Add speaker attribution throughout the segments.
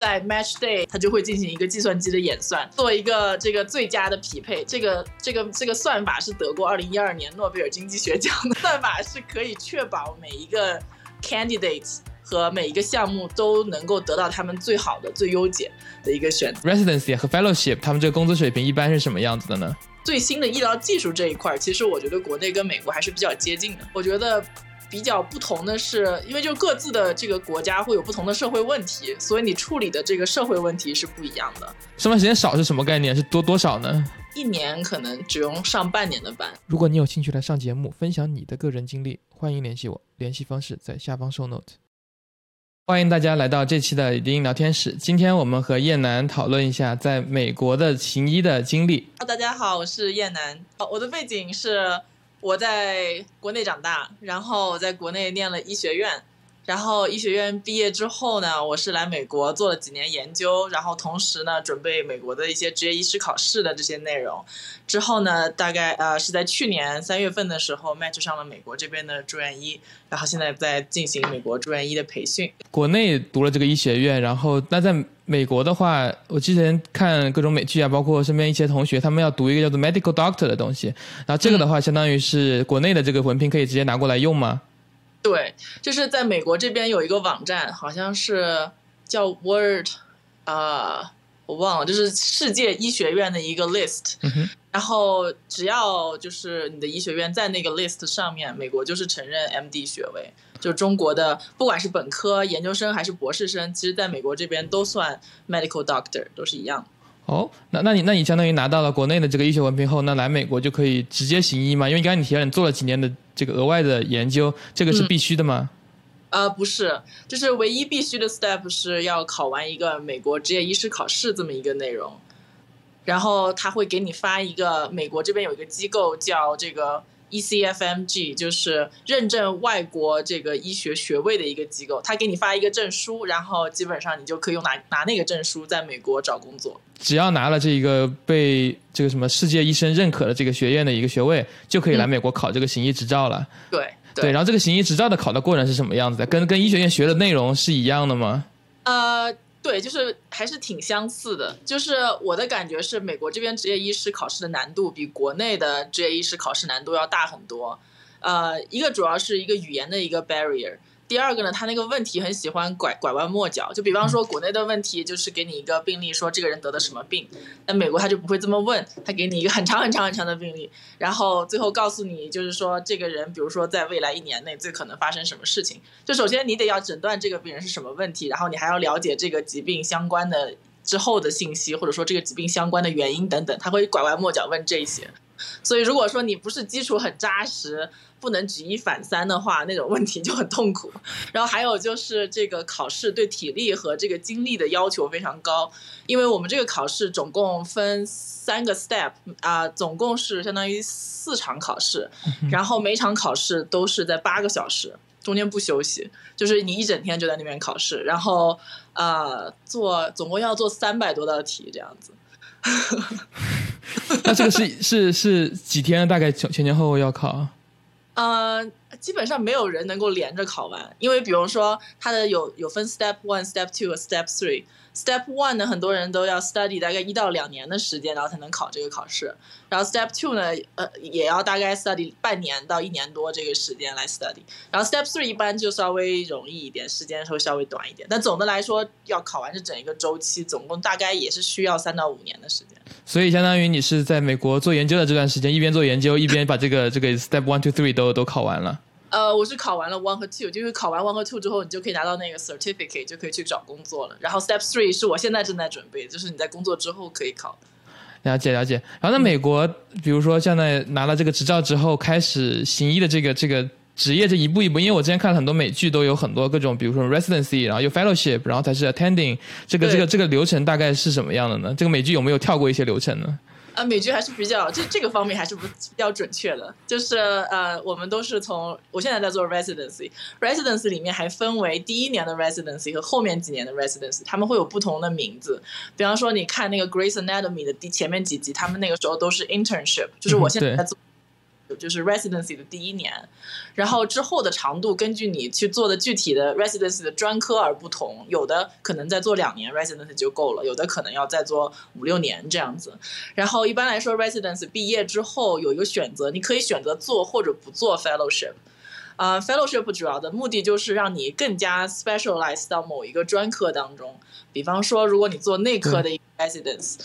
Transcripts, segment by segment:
Speaker 1: 在 match day，它就会进行一个计算机的演算，做一个这个最佳的匹配。这个这个这个算法是得过二零一二年诺贝尔经济学奖的 算法，是可以确保每一个 candidate。和每一个项目都能够得到他们最好的、最优解的一个选择。
Speaker 2: Residency 和 Fellowship，他们这个工资水平一般是什么样子的呢？
Speaker 1: 最新的医疗技术这一块，其实我觉得国内跟美国还是比较接近的。我觉得比较不同的是，因为就各自的这个国家会有不同的社会问题，所以你处理的这个社会问题是不一样的。
Speaker 2: 上班时间少是什么概念？是多多少呢？
Speaker 1: 一年可能只用上半年的班。
Speaker 2: 如果你有兴趣来上节目，分享你的个人经历，欢迎联系我，联系方式在下方 show note。欢迎大家来到这期的林音聊天室。今天我们和燕南讨论一下在美国的行医的经历。
Speaker 1: 大家好，我是燕南。我的背景是我在国内长大，然后我在国内念了医学院。然后医学院毕业之后呢，我是来美国做了几年研究，然后同时呢准备美国的一些职业医师考试的这些内容。之后呢，大概呃是在去年三月份的时候，match 上了美国这边的住院医，然后现在在进行美国住院医的培训。
Speaker 2: 国内读了这个医学院，然后那在美国的话，我之前看各种美剧啊，包括身边一些同学，他们要读一个叫做 medical doctor 的东西，然后这个的话，相当于是国内的这个文凭可以直接拿过来用吗？
Speaker 1: 对，就是在美国这边有一个网站，好像是叫 Word，啊，我忘了，就是世界医学院的一个 list。然后只要就是你的医学院在那个 list 上面，美国就是承认 MD 学位。就中国的，不管是本科、研究生还是博士生，其实在美国这边都算 medical doctor，都是一样。
Speaker 2: 哦，那那你那你相当于拿到了国内的这个医学文凭后，那来美国就可以直接行医吗？因为刚才你提到你做了几年的这个额外的研究，这个是必须的吗？
Speaker 1: 呃，不是，就是唯一必须的 step 是要考完一个美国职业医师考试这么一个内容，然后他会给你发一个美国这边有一个机构叫这个。ECFMG 就是认证外国这个医学学位的一个机构，他给你发一个证书，然后基本上你就可以用拿拿那个证书在美国找工作。
Speaker 2: 只要拿了这个被这个什么世界医生认可的这个学院的一个学位，就可以来美国考这个行医执照了。
Speaker 1: 对
Speaker 2: 对，然后这个行医执照的考的过程是什么样子的？跟跟医学院学的内容是一样的吗？
Speaker 1: 呃。对，就是还是挺相似的。就是我的感觉是，美国这边职业医师考试的难度比国内的职业医师考试难度要大很多。呃，一个主要是一个语言的一个 barrier。第二个呢，他那个问题很喜欢拐拐弯抹角，就比方说国内的问题就是给你一个病例，说这个人得的什么病，那美国他就不会这么问，他给你一个很长很长很长的病例，然后最后告诉你就是说这个人，比如说在未来一年内最可能发生什么事情。就首先你得要诊断这个病人是什么问题，然后你还要了解这个疾病相关的之后的信息，或者说这个疾病相关的原因等等，他会拐弯抹角问这些。所以如果说你不是基础很扎实。不能举一反三的话，那种问题就很痛苦。然后还有就是这个考试对体力和这个精力的要求非常高，因为我们这个考试总共分三个 step 啊，总共是相当于四场考试，然后每场考试都是在八个小时，中间不休息，就是你一整天就在那边考试，然后呃做总共要做三百多道题这样子。
Speaker 2: 那这个是是是几天？大概前前前后后要考？
Speaker 1: 呃，基本上没有人能够连着考完，因为比如说它的有有分 step one、step two 和 step three。Step one 呢，很多人都要 study 大概一到两年的时间，然后才能考这个考试。然后 Step two 呢，呃，也要大概 study 半年到一年多这个时间来 study。然后 Step three 一般就稍微容易一点，时间会稍微短一点。但总的来说，要考完这整一个周期，总共大概也是需要三到五年的时间。
Speaker 2: 所以相当于你是在美国做研究的这段时间，一边做研究，一边把这个这个 Step one to three 都都考完了。
Speaker 1: 呃，我是考完了 one 和 two，就是考完 one 和 two 之后，你就可以拿到那个 certificate，就可以去找工作了。然后 step three 是我现在正在准备，就是你在工作之后可以考。
Speaker 2: 了解了解。然后在美国，比如说现在拿了这个执照之后，开始行医的这个这个职业，这一步一步，因为我之前看了很多美剧，都有很多各种，比如说 residency，然后有 fellowship，然后才是 attending，这个这个这个流程大概是什么样的呢？这个美剧有没有跳过一些流程呢？
Speaker 1: 啊，美剧还是比较这这个方面还是不比较准确的，就是呃，我们都是从我现在在做 residency，residency 里面还分为第一年的 residency 和后面几年的 residency，他们会有不同的名字。比方说，你看那个 Grace Anatomy 的第前面几集，他们那个时候都是 internship，就是我现在在做就是 residency 的第一年，然后之后的长度根据你去做的具体的 residency 的专科而不同，有的可能再做两年 residency 就够了，有的可能要再做五六年这样子。然后一般来说 residency 毕业之后有一个选择，你可以选择做或者不做 fellowship。啊，fellowship 主要的目的就是让你更加 specialize 到某一个专科当中。比方说，如果你做内科的 residence，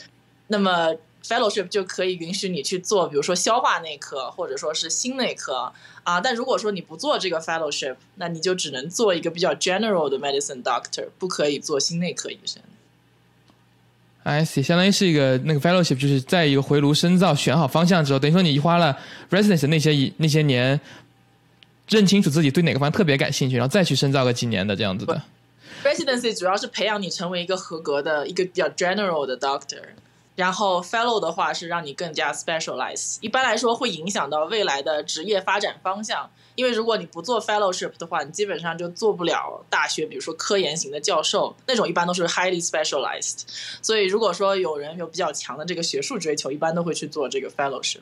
Speaker 1: 那么 fellowship 就可以允许你去做，比如说消化内科或者说是心内科啊。但如果说你不做这个 fellowship，那你就只能做一个比较 general 的 medicine doctor，不可以做心内科医生。
Speaker 2: I see，相当于是一个那个 fellowship，就是在一个回炉深造、选好方向之后，等于说你花了 residence 那些那些年。认清楚自己对哪个方向特别感兴趣，然后再去深造个几年的这样子的。
Speaker 1: Residency 主要是培养你成为一个合格的一个比较 general 的 doctor，然后 fellow 的话是让你更加 specialize。一般来说会影响到未来的职业发展方向，因为如果你不做 fellowship 的话，你基本上就做不了大学，比如说科研型的教授那种，一般都是 highly specialized。所以如果说有人有比较强的这个学术追求，一般都会去做这个 fellowship。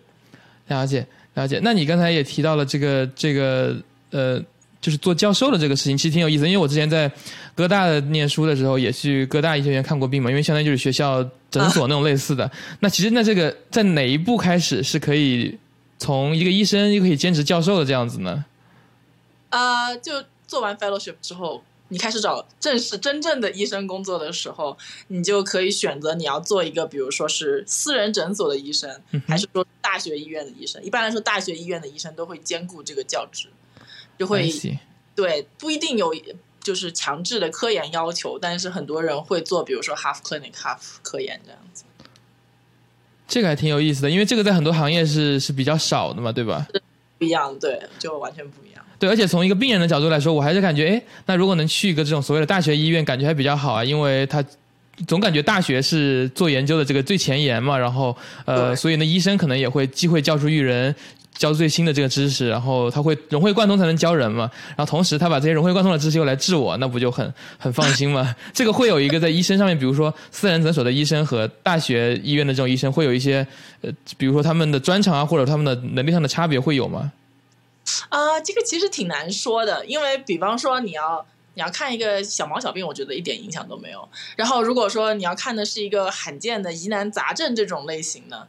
Speaker 2: 了解。了解，那你刚才也提到了这个这个呃，就是做教授的这个事情，其实挺有意思。因为我之前在哥大的念书的时候，也去哥大医学院看过病嘛，因为相当于就是学校诊所那种类似的。那其实那这个在哪一步开始是可以从一个医生又可以兼职教授的这样子呢？
Speaker 1: 啊，就做完 fellowship 之后。你开始找正式真正的医生工作的时候，你就可以选择你要做一个，比如说是私人诊所的医生，还是说大学医院的医生。一般来说，大学医院的医生都会兼顾这个教职，就会对不一定有就是强制的科研要求，但是很多人会做，比如说 half clinic half 科研这样子。
Speaker 2: 这个还挺有意思的，因为这个在很多行业是是比较少的嘛，对吧？
Speaker 1: 不一样，对，就完全不一样。
Speaker 2: 对，而且从一个病人的角度来说，我还是感觉，哎，那如果能去一个这种所谓的大学医院，感觉还比较好啊，因为他总感觉大学是做研究的这个最前沿嘛，然后呃，所以呢，医生可能也会机会教书育人，教最新的这个知识，然后他会融会贯通才能教人嘛，然后同时他把这些融会贯通的知识又来治我，那不就很很放心吗？这个会有一个在医生上面，比如说私人诊所的医生和大学医院的这种医生，会有一些呃，比如说他们的专长啊，或者他们的能力上的差别会有吗？
Speaker 1: 啊，这个其实挺难说的，因为比方说你要你要看一个小毛小病，我觉得一点影响都没有。然后如果说你要看的是一个罕见的疑难杂症这种类型的。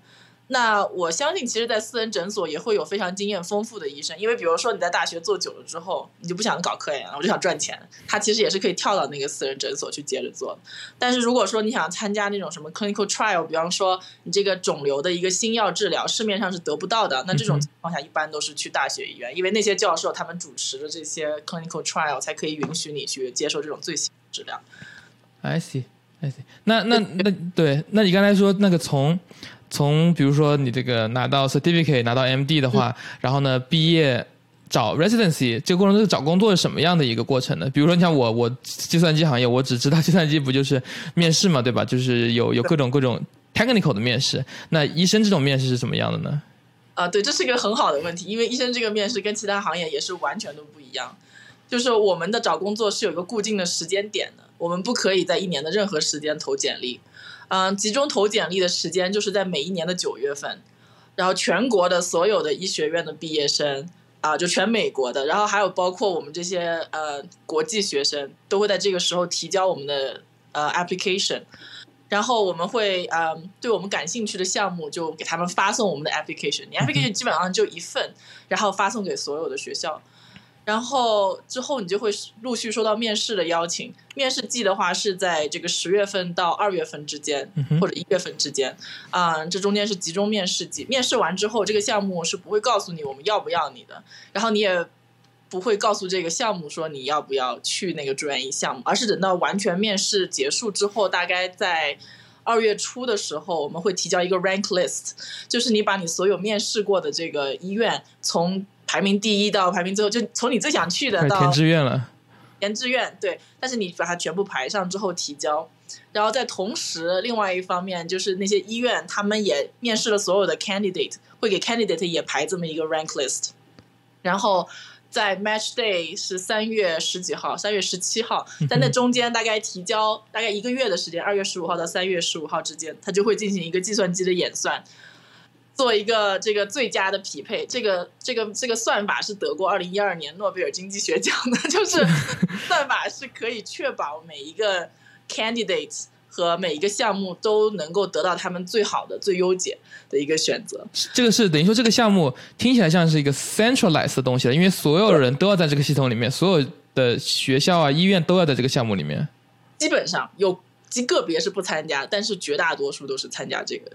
Speaker 1: 那我相信，其实，在私人诊所也会有非常经验丰富的医生，因为比如说你在大学做久了之后，你就不想搞科研了，我就想赚钱。他其实也是可以跳到那个私人诊所去接着做。但是如果说你想参加那种什么 clinical trial，比方说你这个肿瘤的一个新药治疗，市面上是得不到的，那这种情况下一般都是去大学医院，因为那些教授他们主持的这些 clinical trial 才可以允许你去接受这种最新治疗。
Speaker 2: I see，I see。那那那对，那你刚才说那个从。从比如说你这个拿到 certificate 拿到 MD 的话，然后呢毕业找 residency 这个过程中找工作是什么样的一个过程呢？比如说你像我，我计算机行业，我只知道计算机不就是面试嘛，对吧？就是有有各种各种 technical 的面试。那医生这种面试是什么样的呢？
Speaker 1: 啊，对，这是一个很好的问题，因为医生这个面试跟其他行业也是完全都不一样。就是我们的找工作是有一个固定的时间点的，我们不可以在一年的任何时间投简历。嗯，集中投简历的时间就是在每一年的九月份，然后全国的所有的医学院的毕业生啊，就全美国的，然后还有包括我们这些呃国际学生，都会在这个时候提交我们的呃 application，然后我们会嗯对我们感兴趣的项目就给他们发送我们的 application，你 application 基本上就一份，然后发送给所有的学校。然后之后你就会陆续收到面试的邀请，面试季的话是在这个十月份到二月份之间，或者一月份之间，啊，这中间是集中面试季。面试完之后，这个项目是不会告诉你我们要不要你的，然后你也不会告诉这个项目说你要不要去那个住院医项目，而是等到完全面试结束之后，大概在二月初的时候，我们会提交一个 rank list，就是你把你所有面试过的这个医院从。排名第一到排名最后，就从你最想去的到
Speaker 2: 填志愿了，
Speaker 1: 填志愿对，但是你把它全部排上之后提交，然后在同时，另外一方面就是那些医院他们也面试了所有的 candidate，会给 candidate 也排这么一个 rank list，然后在 match day 是三月十几号，三月十七号，在那中间大概提交大概一个月的时间，二月十五号到三月十五号之间，它就会进行一个计算机的演算。做一个这个最佳的匹配。这个这个这个算法是得过二零一二年诺贝尔经济学奖的，就是算法是可以确保每一个 candidate 和每一个项目都能够得到他们最好的、最优解的一个选择。
Speaker 2: 这个是等于说这个项目听起来像是一个 centralized 的东西了，因为所有人都要在这个系统里面，所有的学校啊、医院都要在这个项目里面。
Speaker 1: 基本上有极个别是不参加，但是绝大多数都是参加这个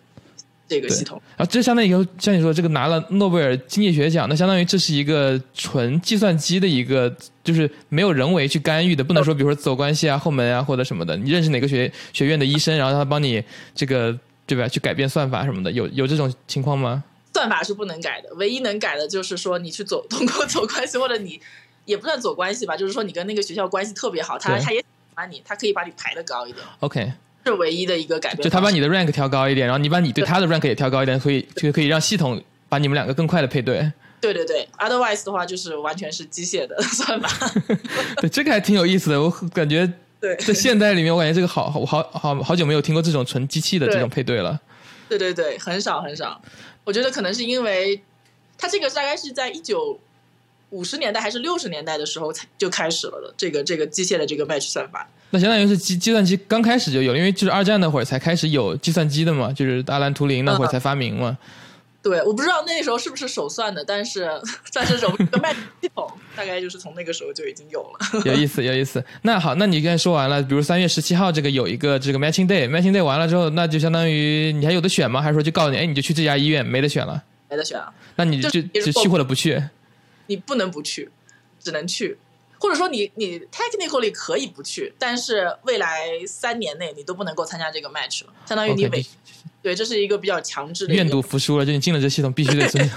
Speaker 1: 这个系统。
Speaker 2: 然后这相当于像你说这个拿了诺贝尔经济学奖，那相当于这是一个纯计算机的一个，就是没有人为去干预的，不能说比如说走关系啊、后门啊或者什么的。你认识哪个学学院的医生，然后他帮你这个对吧？去改变算法什么的，有有这种情况吗？
Speaker 1: 算法是不能改的，唯一能改的就是说你去走 通过走关系，或者你也不算走关系吧，就是说你跟那个学校关系特别好，他他也喜欢你，他可以把你排的高一点
Speaker 2: ，OK，
Speaker 1: 是唯一的一个改变。
Speaker 2: 就他把你的 rank 调高一点，然后你把你对他的 rank 也调高一点，所以就可以让系统把你们两个更快的配对。
Speaker 1: 对对对，otherwise 的话就是完全是机械的 算法。
Speaker 2: 对，这个还挺有意思的，我感觉
Speaker 1: 对
Speaker 2: 在现代里面，我感觉这个好好好好好久没有听过这种纯机器的这种配对了。
Speaker 1: 对对对，很少很少。我觉得可能是因为它这个大概是在一九五十年代还是六十年代的时候才就开始了的，这个这个机械的这个 match 算法。
Speaker 2: 那相当于是计计算机刚开始就有，因为就是二战那会儿才开始有计算机的嘛，就是阿兰图灵那会儿才发明嘛。
Speaker 1: 对，我不知道那时候是不是手算的，但是 算是揉这个 match 系统大概就是从那个时候就已经有了。
Speaker 2: 有意思，有意思。那好，那你刚才说完了，比如三月十七号这个有一个这个 matching day，matching day 完了之后，那就相当于你还有的选吗？还是说就告诉你，哎，你就去这家医院，没得选了？
Speaker 1: 没得选啊，
Speaker 2: 那你就
Speaker 1: 就
Speaker 2: 就去或者不去？
Speaker 1: 你不能不去，只能去。或者说你你 technically 可以不去，但是未来三年内你都不能够参加这个 match 了，相当于你违对，这是一个比较强制的
Speaker 2: 愿赌服输了，就你进了这系统必须得遵守。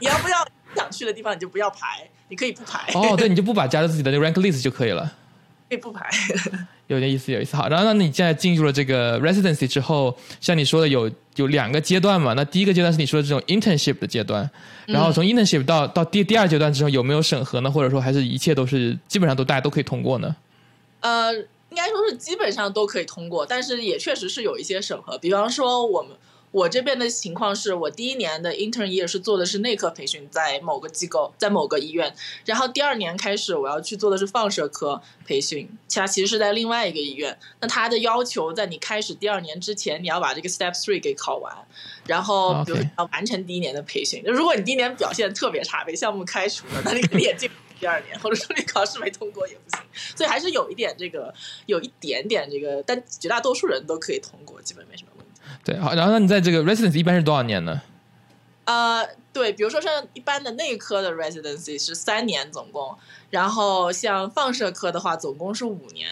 Speaker 1: 你要不要想去的地方，你就不要排，你可以不排。
Speaker 2: 哦，对，你就不把加在自己的那个 rank list 就可以了。
Speaker 1: 可以不排。
Speaker 2: 有点意思，有意思。好，然后那你现在进入了这个 residency 之后，像你说的有有两个阶段嘛？那第一个阶段是你说的这种 internship 的阶段，然后从 internship 到到第第二阶段之后有没有审核呢？或者说还是一切都是基本上都大家都可以通过呢？
Speaker 1: 呃，应该说是基本上都可以通过，但是也确实是有一些审核。比方说我们我这边的情况是我第一年的 intern year 是做的是内科培训，在某个机构，在某个医院，然后第二年开始我要去做的是放射科培训，其他其实是在另外一个医院。那他的要求在你开始第二年之前，你要把这个 step three 给考完，然后比如说要完成第一年的培训。如果你第一年表现特别差，被项目开除了，那你肯定也进不去第二年，或者说你考试没通过也不行。所以还是有一点这个，有一点点这个，但绝大多数人都可以通过，基本没什么。
Speaker 2: 对，好，然后那你在这个 residency 一般是多少年呢？
Speaker 1: 呃，对，比如说像一般的内科的 residency 是三年总共，然后像放射科的话总共是五年，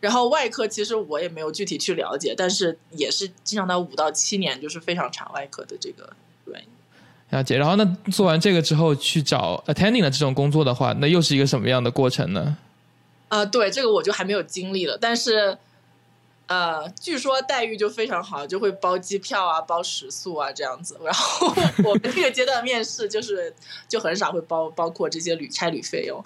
Speaker 1: 然后外科其实我也没有具体去了解，但是也是经常到五到七年，就是非常长外科的这个原因。
Speaker 2: 了解。然后那做完这个之后去找 attending 的这种工作的话，那又是一个什么样的过程呢？
Speaker 1: 呃，对，这个我就还没有经历了，但是，呃，据说待遇就非常好，就会包机票啊、包食宿啊这样子。然后 我们这个阶段面试就是就很少会包包括这些旅差旅费用，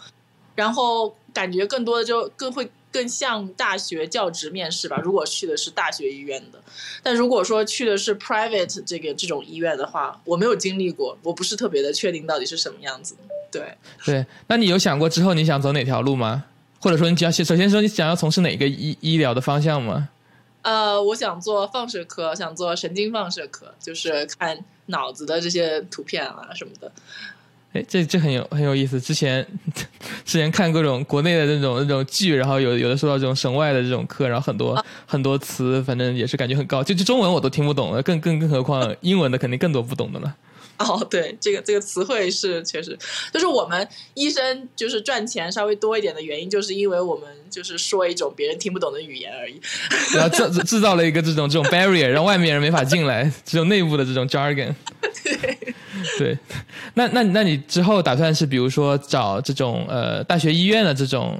Speaker 1: 然后感觉更多的就更会更像大学教职面试吧。如果去的是大学医院的，但如果说去的是 private 这个这种医院的话，我没有经历过，我不是特别的确定到底是什么样子。对。
Speaker 2: 对，那你有想过之后你想走哪条路吗？或者说你只要首先说你想要从事哪个医医疗的方向吗？
Speaker 1: 呃，我想做放射科，想做神经放射科，就是看脑子的这些图片啊什么的。
Speaker 2: 哎，这这很有很有意思。之前 之前看各种国内的那种那种剧，然后有有的说到这种省外的这种课，然后很多、很多词，反正也是感觉很高。就就中文我都听不懂了，更更更何况英文的肯定更多不懂的了。
Speaker 1: 哦，对，这个这个词汇是确实，就是我们医生就是赚钱稍微多一点的原因，就是因为我们就是说一种别人听不懂的语言而已。
Speaker 2: 然后制制造了一个这种这种 barrier，让外面人没法进来，只有内部的这种 jargon。对，那那那你之后打算是比如说找这种呃大学医院的这种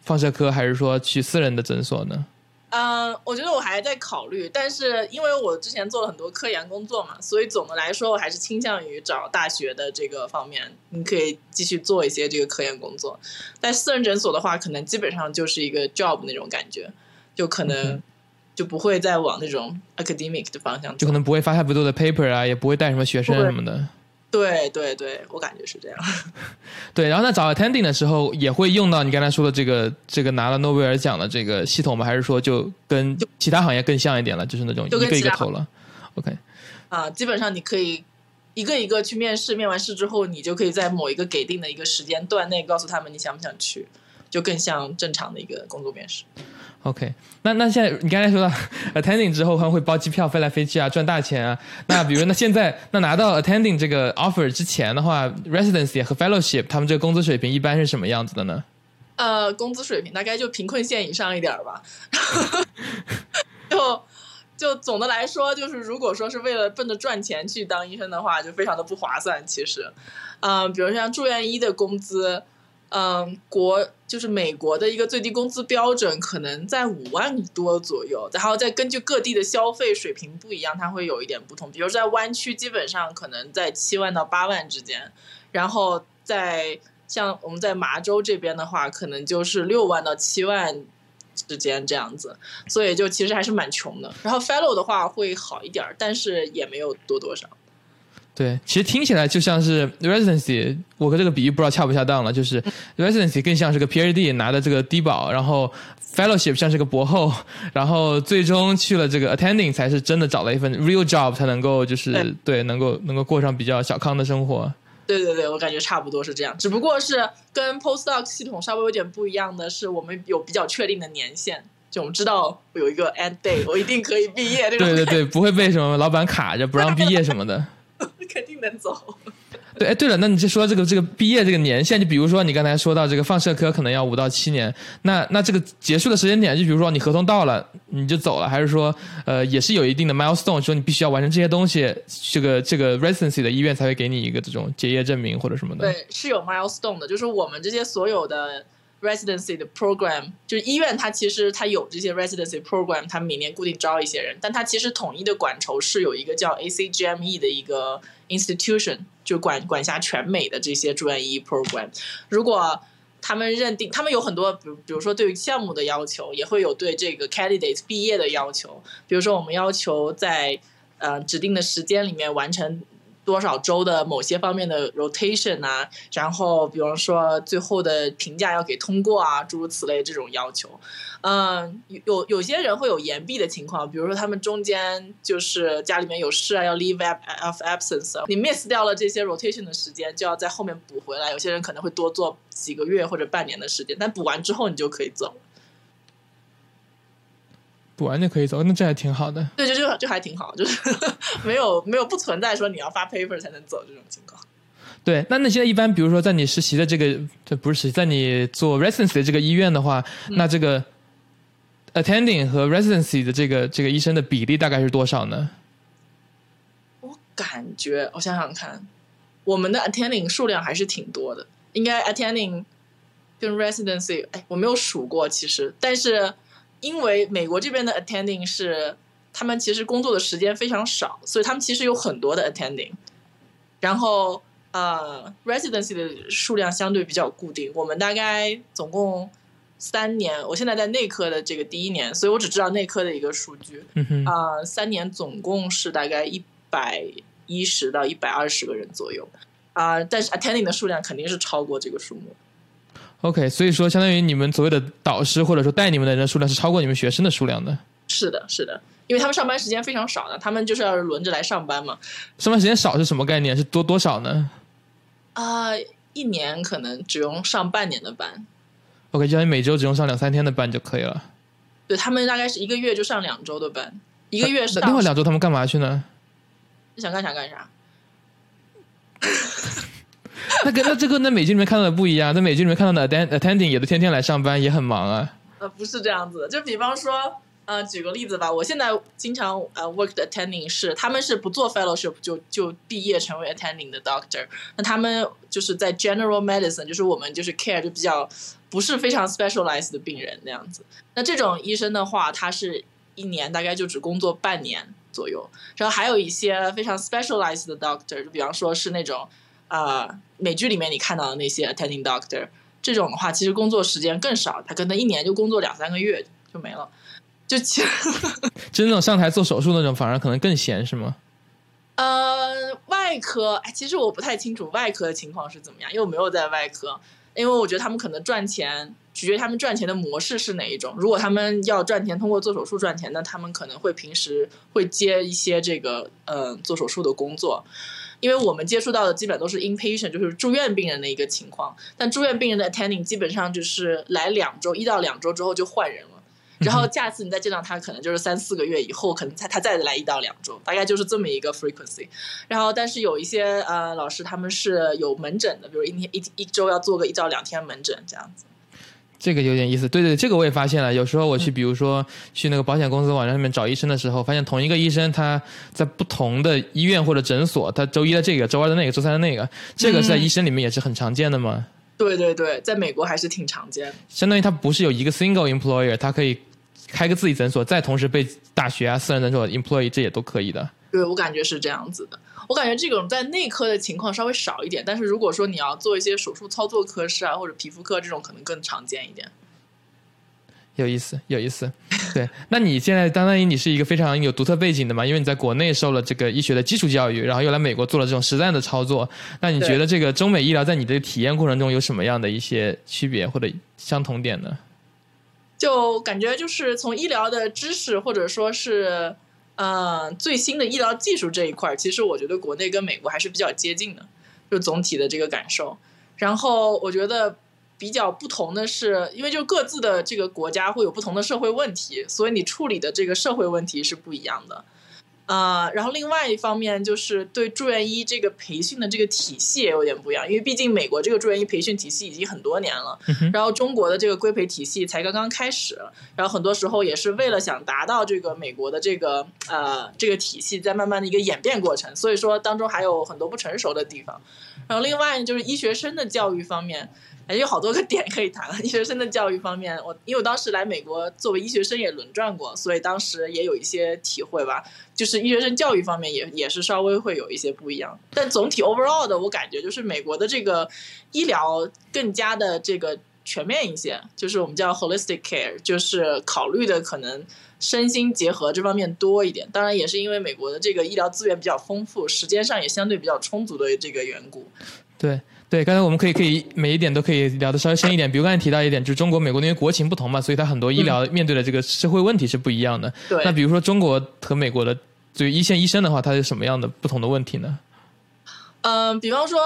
Speaker 2: 放射科，还是说去私人的诊所呢？
Speaker 1: 嗯，我觉得我还在考虑，但是因为我之前做了很多科研工作嘛，所以总的来说，我还是倾向于找大学的这个方面，你可以继续做一些这个科研工作。但私人诊所的话，可能基本上就是一个 job 那种感觉，就可能就不会再往那种 academic 的方向。
Speaker 2: 就可能不会发太多的 paper 啊，也不会带什么学生什么的。
Speaker 1: 对对对，我感觉是这样。
Speaker 2: 对，然后在找 attending 的时候也会用到你刚才说的这个这个拿了诺贝尔奖的这个系统吗？还是说就跟其他行业更像一点了，就是那种一个一个投了？OK。
Speaker 1: 啊，基本上你可以一个一个去面试，面完试之后，你就可以在某一个给定的一个时间段内告诉他们你想不想去，就更像正常的一个工作面试。
Speaker 2: OK，那那现在你刚才说到 attending 之后，他们会包机票飞来飞去啊，赚大钱啊。那比如那现在那拿到 attending 这个 offer 之前的话，residency 和 fellowship 他们这个工资水平一般是什么样子的呢？
Speaker 1: 呃，工资水平大概就贫困线以上一点吧。就就总的来说，就是如果说是为了奔着赚钱去当医生的话，就非常的不划算。其实，嗯，比如像住院医的工资。嗯，国就是美国的一个最低工资标准，可能在五万多左右，然后再根据各地的消费水平不一样，它会有一点不同。比如在湾区，基本上可能在七万到八万之间，然后在像我们在麻州这边的话，可能就是六万到七万之间这样子，所以就其实还是蛮穷的。然后 fellow 的话会好一点，但是也没有多多少。
Speaker 2: 对，其实听起来就像是 residency，我跟这个比喻不知道恰不恰当了。就是 residency 更像是个 PhD 拿的这个低保，然后 fellowship 像是个博后，然后最终去了这个 attending 才是真的找了一份 real job 才能够就是对能够能够过上比较小康的生活。
Speaker 1: 对对对，我感觉差不多是这样，只不过是跟 postdoc 系统稍微有点不一样的是，我们有比较确定的年限，就我们知道有一个 end day，我一定可以毕业。对
Speaker 2: 对对，不会被什么老板卡着不让毕业什么的。
Speaker 1: 肯定能走。
Speaker 2: 对，哎，对了，那你就说这个这个毕业这个年限，就比如说你刚才说到这个放射科可能要五到七年，那那这个结束的时间点，就比如说你合同到了你就走了，还是说呃也是有一定的 milestone，说你必须要完成这些东西，这个这个 residency 的医院才会给你一个这种结业证明或者什么的？
Speaker 1: 对，是有 milestone 的，就是我们这些所有的。Residency 的 program 就是医院，它其实它有这些 residency program，它每年固定招一些人，但它其实统一的管筹是有一个叫 ACGME 的一个 institution，就管管辖全美的这些住院医 program。如果他们认定，他们有很多，比如比如说对于项目的要求，也会有对这个 candidate 毕业的要求。比如说我们要求在呃指定的时间里面完成。多少周的某些方面的 rotation 啊，然后比方说最后的评价要给通过啊，诸如此类这种要求。嗯，有有些人会有延毕的情况，比如说他们中间就是家里面有事啊，要 leave of absence，你 miss 掉了这些 rotation 的时间，就要在后面补回来。有些人可能会多做几个月或者半年的时间，但补完之后你就可以走。
Speaker 2: 补完就可以走，那这还挺好的。
Speaker 1: 对，就就就还挺好，就是 没有没有不存在说你要发 paper 才能走这种情况。
Speaker 2: 对，那那现在一般，比如说在你实习的这个，这不是实习，在你做 residency 的这个医院的话，那这个 attending 和 residency 的这个这个医生的比例大概是多少呢？
Speaker 1: 我感觉，我想想看，我们的 attending 数量还是挺多的，应该 attending 跟 residency，哎，我没有数过，其实，但是。因为美国这边的 attending 是他们其实工作的时间非常少，所以他们其实有很多的 attending。然后呃，residency 的数量相对比较固定。我们大概总共三年，我现在在内科的这个第一年，所以我只知道内科的一个数据。啊，三年总共是大概一百一十到一百二十个人左右。啊，但是 attending 的数量肯定是超过这个数目。
Speaker 2: OK，所以说相当于你们所谓的导师或者说带你们的人数量是超过你们学生的数量的。
Speaker 1: 是的，是的，因为他们上班时间非常少的，他们就是要轮着来上班嘛。
Speaker 2: 上班时间少是什么概念？是多多少
Speaker 1: 呢？啊，一年可能只用上半年的班。
Speaker 2: OK，就相当于每周只用上两三天的班就可以了。
Speaker 1: 对他们大概是一个月就上两周的班，一个月是。
Speaker 2: 另外两周他们干嘛去呢？
Speaker 1: 想干啥干啥。
Speaker 2: 那跟那这个在美剧里面看到的不一样，在美剧里面看到的 attending 也都天天来上班，也很忙啊。
Speaker 1: 呃，不是这样子的，就比方说，呃，举个例子吧，我现在经常呃 work 的 attending 是，他们是不做 fellowship 就就毕业成为 attending 的 doctor，那他们就是在 general medicine，就是我们就是 care 就比较不是非常 specialized 的病人那样子。那这种医生的话，他是一年大概就只工作半年左右，然后还有一些非常 specialized 的 doctor，就比方说是那种。啊，美剧里面你看到的那些 attending doctor 这种的话，其实工作时间更少，他可能一年就工作两三个月就没了。就其实
Speaker 2: 就那种上台做手术那种，反而可能更闲，是吗？
Speaker 1: 呃，外科，哎，其实我不太清楚外科的情况是怎么样，因为我没有在外科，因为我觉得他们可能赚钱。取决于他们赚钱的模式是哪一种。如果他们要赚钱，通过做手术赚钱，那他们可能会平时会接一些这个呃做手术的工作。因为我们接触到的基本都是 inpatient，就是住院病人的一个情况。但住院病人的 attending 基本上就是来两周，一到两周之后就换人了。然后下次你再见到他，可能就是三四个月以后，可能他他再来一到两周，大概就是这么一个 frequency。然后，但是有一些呃老师他们是有门诊的，比如一天一一周要做个一到两天门诊这样子。
Speaker 2: 这个有点意思，对对，这个我也发现了。有时候我去，比如说去那个保险公司网站上面找医生的时候，发现同一个医生他在不同的医院或者诊所，他周一的这个，周二的那个，周三的那个，这个在医生里面也是很常见的吗？
Speaker 1: 对对对，在美国还是挺常见。
Speaker 2: 相当于他不是有一个 single employer，他可以开个自己诊所，再同时被大学啊、私人诊所 employee，这也都可以的。
Speaker 1: 对我感觉是这样子的。我感觉这种在内科的情况稍微少一点，但是如果说你要做一些手术操作科室啊，或者皮肤科这种，可能更常见一点。
Speaker 2: 有意思，有意思。对，那你现在相当于你是一个非常有独特背景的嘛？因为你在国内受了这个医学的基础教育，然后又来美国做了这种实战的操作。那你觉得这个中美医疗在你的体验过程中有什么样的一些区别或者相同点呢？
Speaker 1: 就感觉就是从医疗的知识或者说是。嗯，最新的医疗技术这一块，其实我觉得国内跟美国还是比较接近的，就总体的这个感受。然后我觉得比较不同的是，因为就各自的这个国家会有不同的社会问题，所以你处理的这个社会问题是不一样的。啊，然后另外一方面就是对住院医这个培训的这个体系也有点不一样，因为毕竟美国这个住院医培训体系已经很多年了，然后中国的这个规培体系才刚刚开始，然后很多时候也是为了想达到这个美国的这个呃这个体系在慢慢的一个演变过程，所以说当中还有很多不成熟的地方。然后另外就是医学生的教育方面。还有好多个点可以谈。医学生的教育方面，我因为我当时来美国作为医学生也轮转过，所以当时也有一些体会吧。就是医学生教育方面也也是稍微会有一些不一样，但总体 overall 的我感觉就是美国的这个医疗更加的这个全面一些，就是我们叫 holistic care，就是考虑的可能身心结合这方面多一点。当然也是因为美国的这个医疗资源比较丰富，时间上也相对比较充足的这个缘故。
Speaker 2: 对。对，刚才我们可以可以每一点都可以聊的稍微深一点。比如刚才提到一点，就是中国、美国因为国情不同嘛，所以它很多医疗面对的这个社会问题是不一样的。
Speaker 1: 对。
Speaker 2: 那比如说中国和美国的，对于一线医生的话，他是什么样的不同的问题呢？
Speaker 1: 嗯，比方说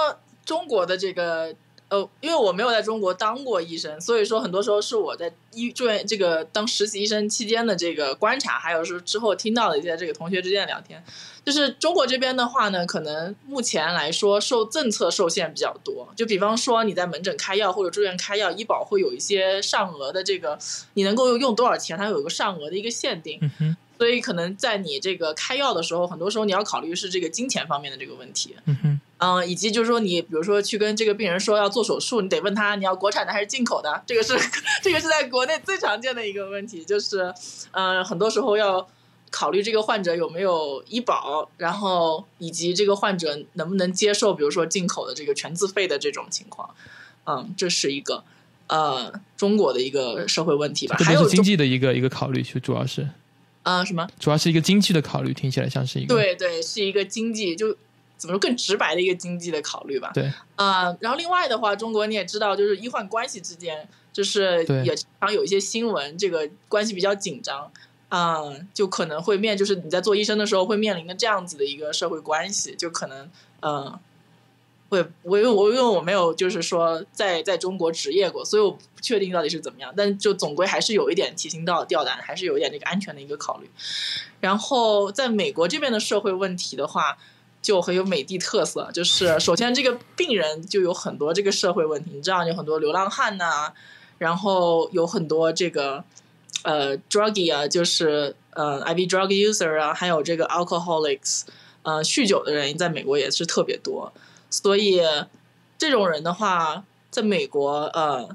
Speaker 1: 中国的这个。呃，因为我没有在中国当过医生，所以说很多时候是我在医住院这个当实习医生期间的这个观察，还有是之后听到的一些这个同学之间的聊天。就是中国这边的话呢，可能目前来说受政策受限比较多。就比方说你在门诊开药或者住院开药，医保会有一些上额的这个，你能够用多少钱，它有一个上额的一个限定。所以可能在你这个开药的时候，很多时候你要考虑是这个金钱方面的这个问题。嗯，以及就是说，你比如说去跟这个病人说要做手术，你得问他你要国产的还是进口的，这个是这个是在国内最常见的一个问题，就是嗯，很多时候要考虑这个患者有没有医保，然后以及这个患者能不能接受，比如说进口的这个全自费的这种情况，嗯，这是一个呃中国的一个社会问题吧，还有
Speaker 2: 经济的一个一个考虑，就主要是
Speaker 1: 啊什么？
Speaker 2: 主要是一个经济的考虑，听起来像是一个
Speaker 1: 对对，是一个经济就。怎么说更直白的一个经济的考虑吧？
Speaker 2: 对，
Speaker 1: 啊，然后另外的话，中国你也知道，就是医患关系之间，就是也常有一些新闻，这个关系比较紧张，啊，就可能会面，就是你在做医生的时候会面临的这样子的一个社会关系，就可能，嗯，会我因为我因为我没有就是说在在中国执业过，所以我不确定到底是怎么样，但就总归还是有一点提心吊吊胆，还是有一点这个安全的一个考虑。然后在美国这边的社会问题的话。就很有美的特色，就是首先这个病人就有很多这个社会问题，你知道有很多流浪汉呐，然后有很多这个呃 druggy 啊，就是呃 IV drug user 啊，还有这个 alcoholics，呃酗酒的人在美国也是特别多，所以这种人的话，在美国呃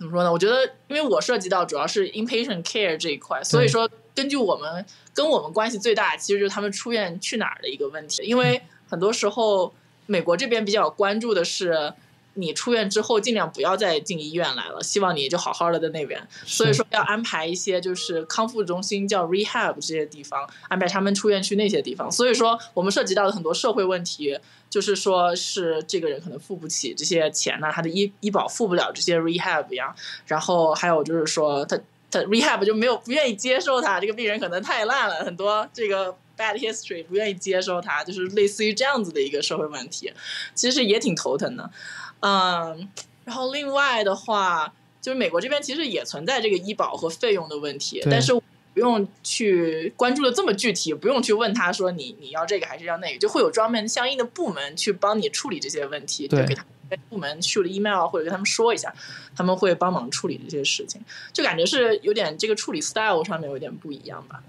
Speaker 1: 怎么说呢？我觉得因为我涉及到主要是 inpatient care 这一块，所以说。根据我们跟我们关系最大，其实就是他们出院去哪儿的一个问题。因为很多时候，美国这边比较关注的是，你出院之后尽量不要再进医院来了，希望你就好好的在那边。所以说要安排一些就是康复中心，叫 rehab 这些地方，安排他们出院去那些地方。所以说我们涉及到的很多社会问题，就是说是这个人可能付不起这些钱呢，他的医医保付不了这些 rehab 呀。然后还有就是说他他 rehab 就没有不愿意接受他这个病人可能太烂了，很多这个 bad history 不愿意接受他，就是类似于这样子的一个社会问题，其实也挺头疼的。嗯，然后另外的话，就是美国这边其实也存在这个医保和费用的问题，但是不用去关注的这么具体，不用去问他说你你要这个还是要那个，就会有专门相应的部门去帮你处理这些问题，就给他部门去了 email 或者跟他们说一下，他们会帮忙处理这些事情，就感觉是有点这个处理 style 上面有点不一样吧。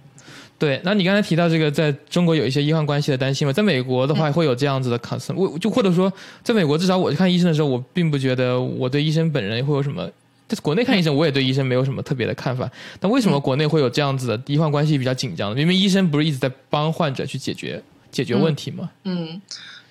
Speaker 2: 对，那你刚才提到这个，在中国有一些医患关系的担心嘛，在美国的话会有这样子的 concern，我就或者说，在美国至少我去看医生的时候，我并不觉得我对医生本人会有什么。在国内看医生，我也对医生没有什么特别的看法。但为什么国内会有这样子的医患关系比较紧张？明明医生不是一直在帮患者去解决解决问题吗？
Speaker 1: 嗯。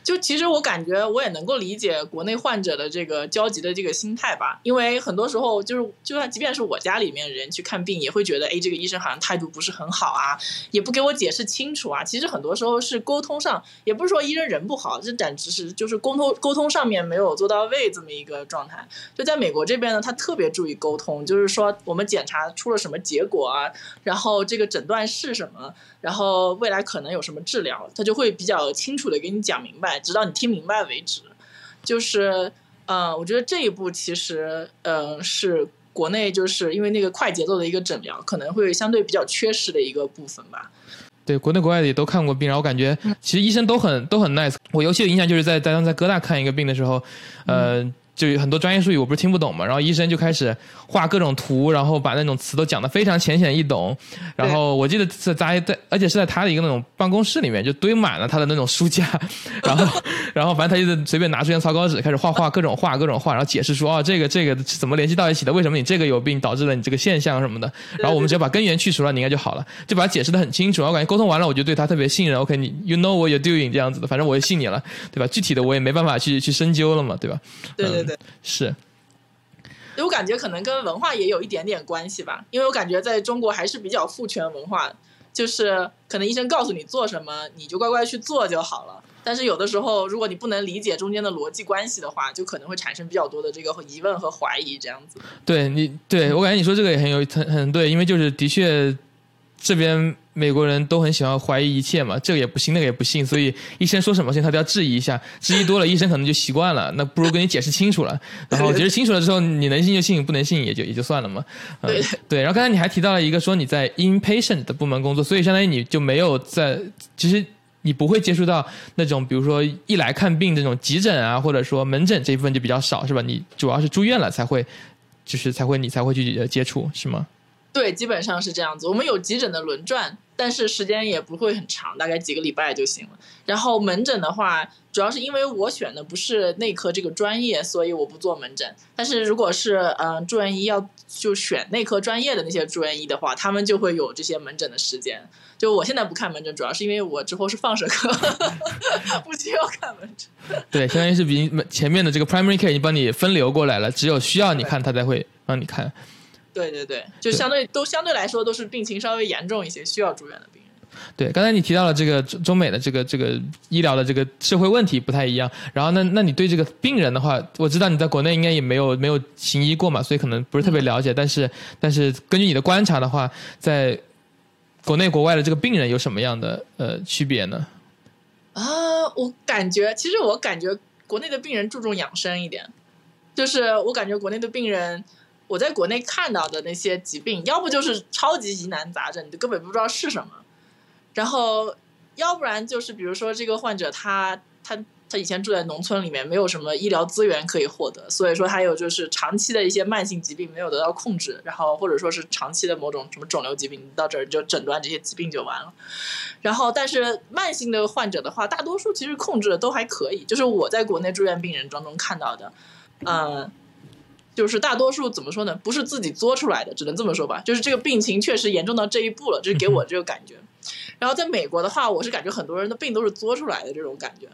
Speaker 1: 就其实我感觉我也能够理解国内患者的这个焦急的这个心态吧，因为很多时候就是就算即便是我家里面人去看病，也会觉得哎这个医生好像态度不是很好啊，也不给我解释清楚啊。其实很多时候是沟通上，也不是说医生人不好，这简直是就是沟通沟通上面没有做到位这么一个状态。就在美国这边呢，他特别注意沟通，就是说我们检查出了什么结果啊，然后这个诊断是什么。然后未来可能有什么治疗，他就会比较清楚的给你讲明白，直到你听明白为止。就是，嗯，我觉得这一步其实，嗯，是国内就是因为那个快节奏的一个诊疗，可能会相对比较缺失的一个部分吧。
Speaker 2: 对，国内国外的也都看过病，然后我感觉其实医生都很都很 nice。我尤其有印象就是在在在哥大看一个病的时候，呃。就有很多专业术语我不是听不懂嘛，然后医生就开始画各种图，然后把那种词都讲得非常浅显易懂。然后我记得在在在，而且是在他的一个那种办公室里面，就堆满了他的那种书架。然后然后反正他就随便拿出一张草稿纸，开始画画各种画各种画，然后解释说哦这个这个怎么联系到一起的？为什么你这个有病导致了你这个现象什么的？然后我们只要把根源去除了，你应该就好了，就把它解释的很清楚。我感觉沟通完了，我就对他特别信任。OK，你 You know what you're doing 这样子的，反正我也信你了，对吧？具体的我也没办法去去深究了嘛，对吧？
Speaker 1: 对对对，
Speaker 2: 是。
Speaker 1: 我感觉可能跟文化也有一点点关系吧，因为我感觉在中国还是比较父权文化，就是可能医生告诉你做什么，你就乖乖去做就好了。但是有的时候，如果你不能理解中间的逻辑关系的话，就可能会产生比较多的这个疑问和怀疑，这样子。
Speaker 2: 对你，对我感觉你说这个也很有很很对，因为就是的确。这边美国人都很喜欢怀疑一切嘛，这个也不信，那个也不信，所以医生说什么，他都要质疑一下，质疑多了，医生可能就习惯了。那不如跟你解释清楚了，然后解释清楚了之后，你能信就信，不能信也就也就算了嘛。
Speaker 1: 对
Speaker 2: 对。然后刚才你还提到了一个说你在 inpatient 的部门工作，所以相当于你就没有在，其实你不会接触到那种比如说一来看病这种急诊啊，或者说门诊这一部分就比较少，是吧？你主要是住院了才会，就是才会你才会去接触，是吗？
Speaker 1: 对，基本上是这样子。我们有急诊的轮转，但是时间也不会很长，大概几个礼拜就行了。然后门诊的话，主要是因为我选的不是内科这个专业，所以我不做门诊。但是如果是嗯住院医要就选内科专业的那些住院医的话，他们就会有这些门诊的时间。就我现在不看门诊，主要是因为我之后是放射科，不需要看门诊。
Speaker 2: 对，相当于是比前面的这个 primary care 已经帮你分流过来了，只有需要你看，他才会帮你看。
Speaker 1: 对对对，就相对都相对来说都是病情稍微严重一些，需要住院的病人。
Speaker 2: 对，刚才你提到了这个中美的这个这个医疗的这个社会问题不太一样，然后那那你对这个病人的话，我知道你在国内应该也没有没有行医过嘛，所以可能不是特别了解。但是但是根据你的观察的话，在国内国外的这个病人有什么样的呃区别呢？
Speaker 1: 啊，我感觉其实我感觉国内的病人注重养生一点，就是我感觉国内的病人。我在国内看到的那些疾病，要不就是超级疑难杂症，你就根本不知道是什么；然后，要不然就是比如说这个患者他他他以前住在农村里面，没有什么医疗资源可以获得，所以说还有就是长期的一些慢性疾病没有得到控制，然后或者说是长期的某种什么肿瘤疾病，到这儿就诊断这些疾病就完了。然后，但是慢性的患者的话，大多数其实控制的都还可以，就是我在国内住院病人当中看到的，嗯。就是大多数怎么说呢？不是自己作出来的，只能这么说吧。就是这个病情确实严重到这一步了，就是给我这个感觉。然后在美国的话，我是感觉很多人的病都是作出来的这种感觉，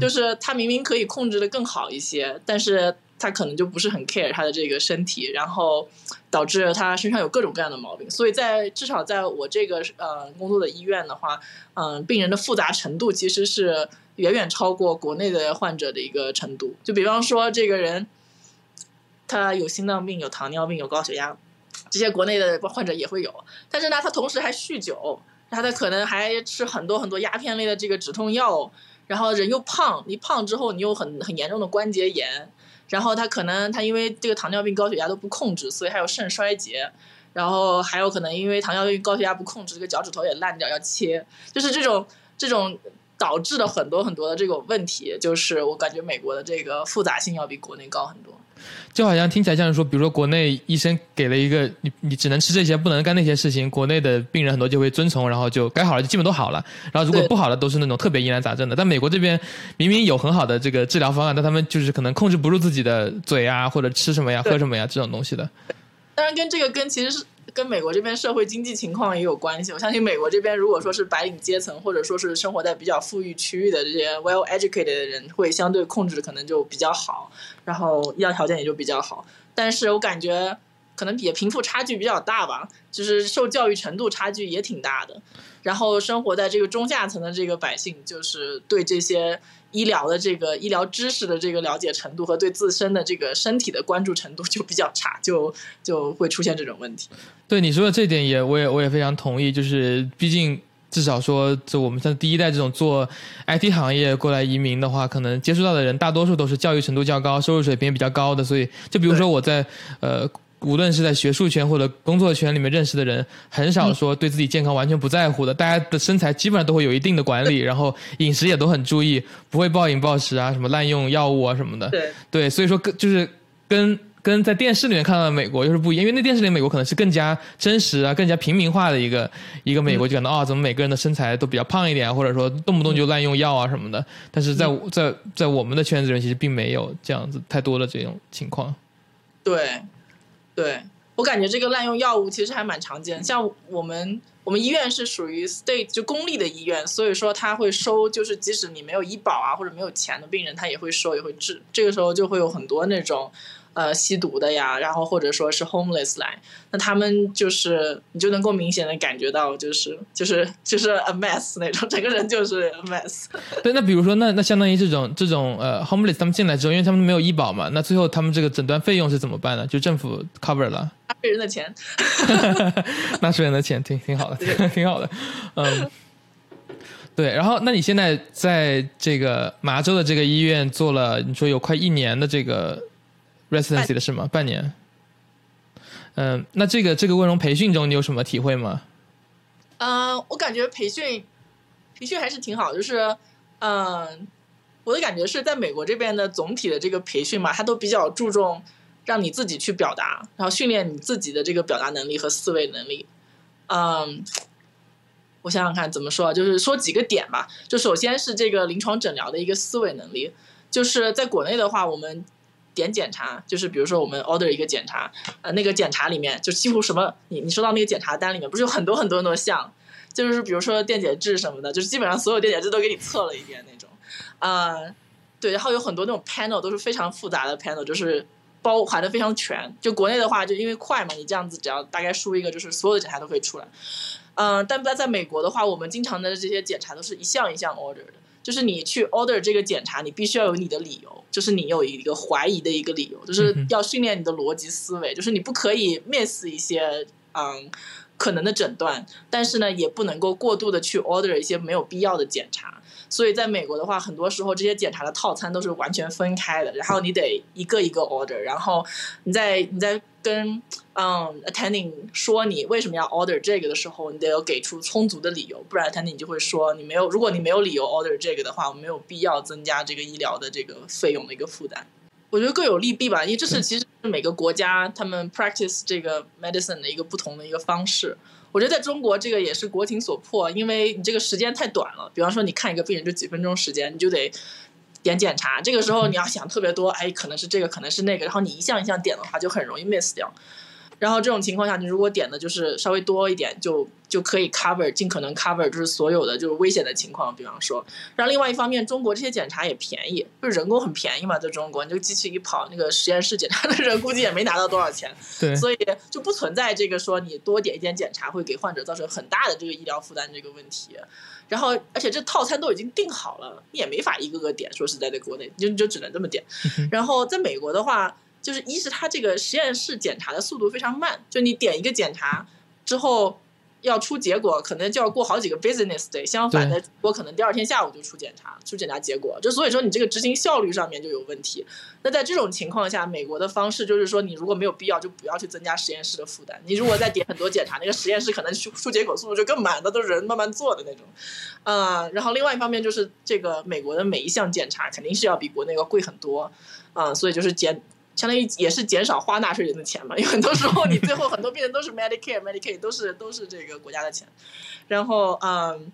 Speaker 1: 就是他明明可以控制的更好一些，但是他可能就不是很 care 他的这个身体，然后导致他身上有各种各样的毛病。所以在至少在我这个呃工作的医院的话，嗯，病人的复杂程度其实是远远超过国内的患者的一个程度。就比方说这个人。他有心脏病，有糖尿病，有高血压，这些国内的患者也会有。但是呢，他同时还酗酒，他的可能还吃很多很多鸦片类的这个止痛药，然后人又胖，你胖之后你又很很严重的关节炎，然后他可能他因为这个糖尿病、高血压都不控制，所以还有肾衰竭，然后还有可能因为糖尿病、高血压不控制，这个脚趾头也烂掉要切，就是这种这种导致的很多很多的这种问题，就是我感觉美国的这个复杂性要比国内高很多。
Speaker 2: 就好像听起来像是说，比如说国内医生给了一个你，你只能吃这些，不能干那些事情。国内的病人很多就会遵从，然后就该好了就基本都好了。然后如果不好的都是那种特别疑难杂症的。但美国这边明明有很好的这个治疗方案，但他们就是可能控制不住自己的嘴啊，或者吃什么呀、喝什么呀这种东西的。
Speaker 1: 当然，跟这个跟其实是。跟美国这边社会经济情况也有关系。我相信美国这边，如果说是白领阶层，或者说是生活在比较富裕区域的这些 well educated 的人，会相对控制可能就比较好，然后医疗条件也就比较好。但是我感觉可能也贫富差距比较大吧，就是受教育程度差距也挺大的。然后生活在这个中下层的这个百姓，就是对这些。医疗的这个医疗知识的这个了解程度和对自身的这个身体的关注程度就比较差，就就会出现这种问题。
Speaker 2: 对你说的这点也，我也我也非常同意。就是毕竟至少说，就我们像第一代这种做 IT 行业过来移民的话，可能接触到的人大多数都是教育程度较高、收入水平也比较高的。所以，就比如说我在呃。无论是在学术圈或者工作圈里面认识的人，很少说对自己健康完全不在乎的。大家的身材基本上都会有一定的管理，然后饮食也都很注意，不会暴饮暴食啊，什么滥用药物啊什么的。
Speaker 1: 对
Speaker 2: 对，所以说跟就是跟跟在电视里面看到的美国又是不一样，因为那电视里美国可能是更加真实啊，更加平民化的一个一个美国，就感到哦，怎么每个人的身材都比较胖一点，或者说动不动就滥用药啊什么的。但是在在在我们的圈子里面，其实并没有这样子太多的这种情况。
Speaker 1: 对。对我感觉这个滥用药物其实还蛮常见，像我们我们医院是属于 state 就公立的医院，所以说他会收，就是即使你没有医保啊或者没有钱的病人，他也会收也会治，这个时候就会有很多那种。呃，吸毒的呀，然后或者说是 homeless 来，那他们就是你就能够明显的感觉到，就是就是就是 a mess 那种，整个人就是 a mess。
Speaker 2: 对，那比如说，那那相当于这种这种呃 homeless 他们进来之后，因为他们没有医保嘛，那最后他们这个诊断费用是怎么办呢？就政府 cover 了？
Speaker 1: 纳税人的钱，
Speaker 2: 纳税人的钱，挺挺好的，挺好的。嗯，对。然后，那你现在在这个麻州的这个医院做了，你说有快一年的这个。Residency 的是吗？半年。嗯，那这个这个温柔培训中，你有什么体会吗？
Speaker 1: 嗯，我感觉培训培训还是挺好，就是嗯，我的感觉是在美国这边的总体的这个培训嘛，它都比较注重让你自己去表达，然后训练你自己的这个表达能力和思维能力。嗯，我想想看怎么说，就是说几个点吧。就首先是这个临床诊疗的一个思维能力，就是在国内的话，我们。点检查就是，比如说我们 order 一个检查，呃，那个检查里面就几乎什么，你你收到那个检查单里面不是有很多很多很多项，就是比如说电解质什么的，就是基本上所有电解质都给你测了一遍那种，啊，对，然后有很多那种 panel 都是非常复杂的 panel，就是包含的非常全。就国内的话，就因为快嘛，你这样子只要大概输一个，就是所有的检查都可以出来。嗯，但在在美国的话，我们经常的这些检查都是一项一项 order 的。就是你去 order 这个检查，你必须要有你的理由，就是你有一个怀疑的一个理由，就是要训练你的逻辑思维，就是你不可以 miss 一些嗯可能的诊断，但是呢，也不能够过度的去 order 一些没有必要的检查。所以在美国的话，很多时候这些检查的套餐都是完全分开的，然后你得一个一个 order，然后你在你在跟嗯 attending 说你为什么要 order 这个的时候，你得有给出充足的理由，不然 attending 就会说你没有，如果你没有理由 order 这个的话，我没有必要增加这个医疗的这个费用的一个负担。我觉得各有利弊吧，因为这是其实是每个国家他们 practice 这个 medicine 的一个不同的一个方式。我觉得在中国，这个也是国情所迫，因为你这个时间太短了。比方说，你看一个病人就几分钟时间，你就得点检查，这个时候你要想特别多，哎，可能是这个，可能是那个，然后你一项一项点的话，就很容易 miss 掉。然后这种情况下，你如果点的就是稍微多一点，就就可以 cover 尽可能 cover 就是所有的就是危险的情况，比方说。然后另外一方面，中国这些检查也便宜，就是人工很便宜嘛，在中国，你这个机器一跑，那个实验室检查的人估计也没拿到多少钱，
Speaker 2: 对，
Speaker 1: 所以就不存在这个说你多点一点检查会给患者造成很大的这个医疗负担这个问题。然后而且这套餐都已经定好了，你也没法一个个点，说实在的国内，你就你就只能这么点。然后在美国的话。就是一是它这个实验室检查的速度非常慢，就你点一个检查之后要出结果，可能就要过好几个 business day。相反的，我可能第二天下午就出检查，出检查结果。就所以说你这个执行效率上面就有问题。那在这种情况下，美国的方式就是说，你如果没有必要，就不要去增加实验室的负担。你如果再点很多检查，那个实验室可能出出结果速度就更慢，那都是人慢慢做的那种。嗯，然后另外一方面就是这个美国的每一项检查肯定是要比国内要贵很多。嗯，所以就是减。相当于也是减少花纳税人的钱嘛，因为很多时候你最后很多病人都是 Medicare、Medicaid 都是都是这个国家的钱，然后嗯，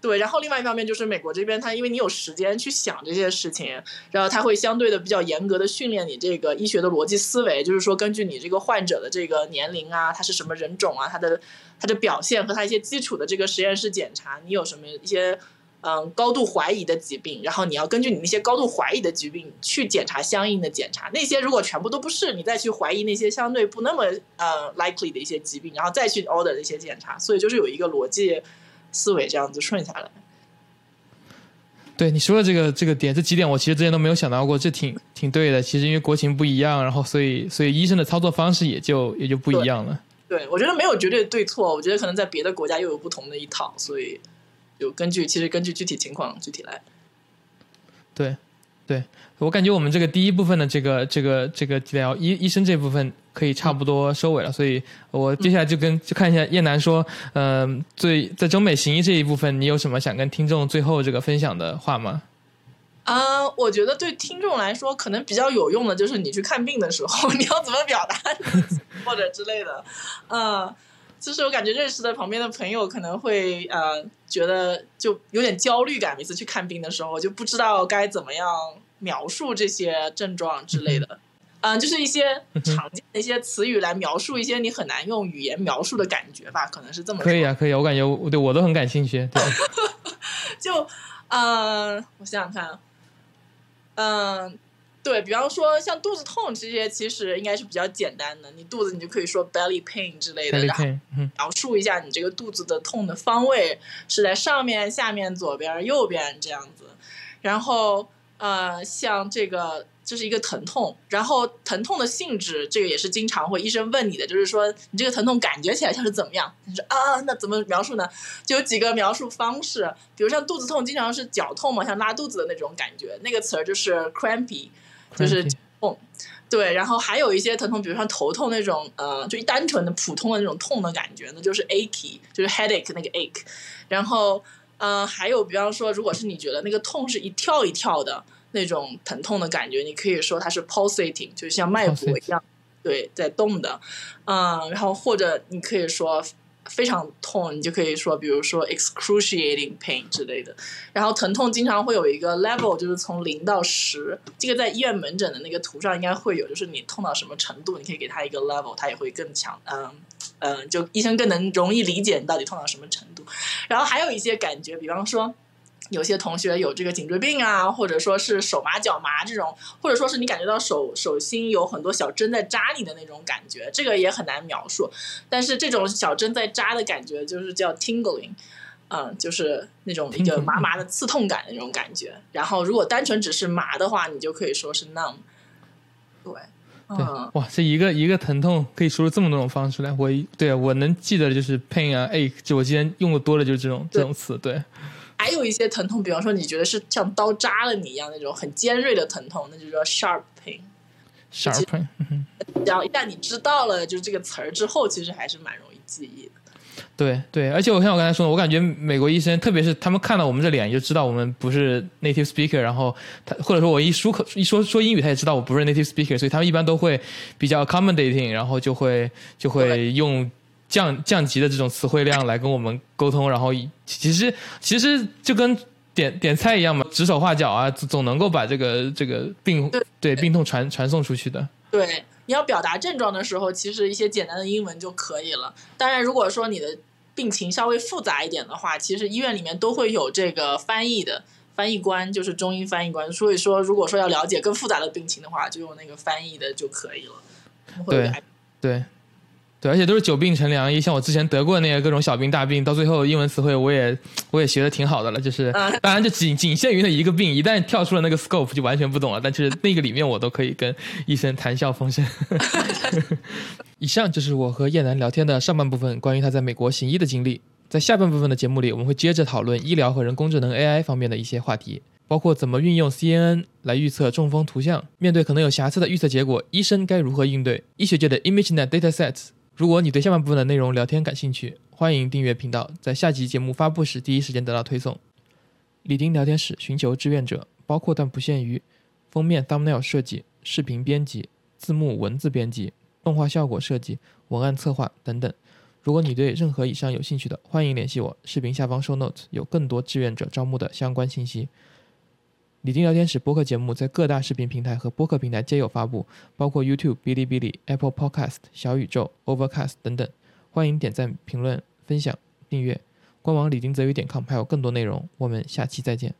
Speaker 1: 对，然后另外一方面就是美国这边，他因为你有时间去想这些事情，然后他会相对的比较严格的训练你这个医学的逻辑思维，就是说根据你这个患者的这个年龄啊，他是什么人种啊，他的他的表现和他一些基础的这个实验室检查，你有什么一些。嗯，高度怀疑的疾病，然后你要根据你那些高度怀疑的疾病去检查相应的检查。那些如果全部都不是，你再去怀疑那些相对不那么呃 likely 的一些疾病，然后再去 order 的一些检查。所以就是有一个逻辑思维这样子顺下来。
Speaker 2: 对你说的这个这个点，这几点我其实之前都没有想到过，这挺挺对的。其实因为国情不一样，然后所以所以医生的操作方式也就也就不一样了。
Speaker 1: 对，我觉得没有绝对对错，我觉得可能在别的国家又有不同的一套，所以。就根据，其实根据具体情况具体来。
Speaker 2: 对，对我感觉我们这个第一部分的这个这个这个聊医医生这部分可以差不多收尾了，所以我接下来就跟就看一下叶楠说，嗯，最在中美行医这一部分，你有什么想跟听众最后这个分享的话吗？
Speaker 1: 啊，我觉得对听众来说，可能比较有用的就是你去看病的时候，你要怎么表达，或者之类的，嗯。就是我感觉认识的旁边的朋友可能会呃觉得就有点焦虑感，每次去看病的时候就不知道该怎么样描述这些症状之类的，嗯，就是一些常见的一些词语来描述一些你很难用语言描述的感觉吧，可能是这么。
Speaker 2: 可以啊，可以啊，我感觉我对我都很感兴趣。
Speaker 1: 对 就嗯，我想想看，嗯。对比方说像肚子痛这些，其实应该是比较简单的。你肚子你就可以说 belly pain 之类的，然后描述一下你这个肚子的痛的方位是在上面、下面、左边、右边这样子。然后呃，像这个这是一个疼痛，然后疼痛的性质，这个也是经常会医生问你的，就是说你这个疼痛感觉起来像是怎么样？你说啊，那怎么描述呢？就有几个描述方式，比如像肚子痛，经常是绞痛嘛，像拉肚子的那种感觉，那个词儿就是 crampy。就是痛，对，然后还有一些疼痛，比如说头痛那种，呃，就单纯的普通的那种痛的感觉呢，就是 achy，就是 headache 那个 ache。然后，呃，还有比方说，如果是你觉得那个痛是一跳一跳的那种疼痛的感觉，你可以说它是 pulsating，就是像脉搏一样，对，在动的，嗯，然后或者你可以说。非常痛，你就可以说，比如说 excruciating pain 之类的。然后疼痛经常会有一个 level，就是从零到十。这个在医院门诊的那个图上应该会有，就是你痛到什么程度，你可以给他一个 level，他也会更强。嗯嗯，就医生更能容易理解你到底痛到什么程度。然后还有一些感觉，比方说。有些同学有这个颈椎病啊，或者说是手麻脚麻这种，或者说是你感觉到手手心有很多小针在扎你的那种感觉，这个也很难描述。但是这种小针在扎的感觉就是叫 tingling，嗯，就是那种一个麻麻的刺痛感的那种感觉。然后如果单纯只是麻的话，你就可以说是 numb。对，
Speaker 2: 对，哇，这一个一个疼痛可以说出这么多种方式来。我对我能记得就是 pain 啊，ache，就我今天用的多了就是这种这种词，对。
Speaker 1: 还有一些疼痛，比方说你觉得是像刀扎了你一样那种很尖锐的疼痛，那就叫 sharp pain。
Speaker 2: sharp pain。
Speaker 1: 然后一旦你知道了就是这个词儿之后，其实还是蛮容易记忆的。
Speaker 2: 对对，而且我像我刚才说的，我感觉美国医生，特别是他们看到我们这脸就知道我们不是 native speaker，然后他或者说我一说口一说说英语，他也知道我不是 native speaker，所以他们一般都会比较 accommodating，然后就会就会用。降降级的这种词汇量来跟我们沟通，然后其实其实就跟点点菜一样嘛，指手画脚啊，总能够把这个这个病对病痛传传送出去的。
Speaker 1: 对，你要表达症状的时候，其实一些简单的英文就可以了。当然，如果说你的病情稍微复杂一点的话，其实医院里面都会有这个翻译的翻译官，就是中英翻译官。所以说，如果说要了解更复杂的病情的话，就用那个翻译的就可以了。
Speaker 2: 对对。对，而且都是久病成良医。像我之前得过那个各种小病大病，到最后英文词汇我也我也学的挺好的了。就是当然就仅仅限于那一个病，一旦跳出了那个 scope 就完全不懂了。但是那个里面我都可以跟医生谈笑风生。以上就是我和叶楠聊天的上半部分，关于他在美国行医的经历。在下半部分的节目里，我们会接着讨论医疗和人工智能 AI 方面的一些话题，包括怎么运用 CNN 来预测中风图像，面对可能有瑕疵的预测结果，医生该如何应对？医学界的 ImageNet Datasets。如果你对下半部分的内容聊天感兴趣，欢迎订阅频道，在下集节目发布时第一时间得到推送。李丁聊天室寻求志愿者，包括但不限于封面 thumbnail 设计、视频编辑、字幕文字编辑、动画效果设计、文案策划等等。如果你对任何以上有兴趣的，欢迎联系我。视频下方 show note 有更多志愿者招募的相关信息。李丁聊天室播客节目在各大视频平台和播客平台皆有发布，包括 YouTube、哔哩哔哩、Apple Podcast、小宇宙、Overcast 等等。欢迎点赞、评论、分享、订阅。官网李丁泽宇点 com 还有更多内容。我们下期再见。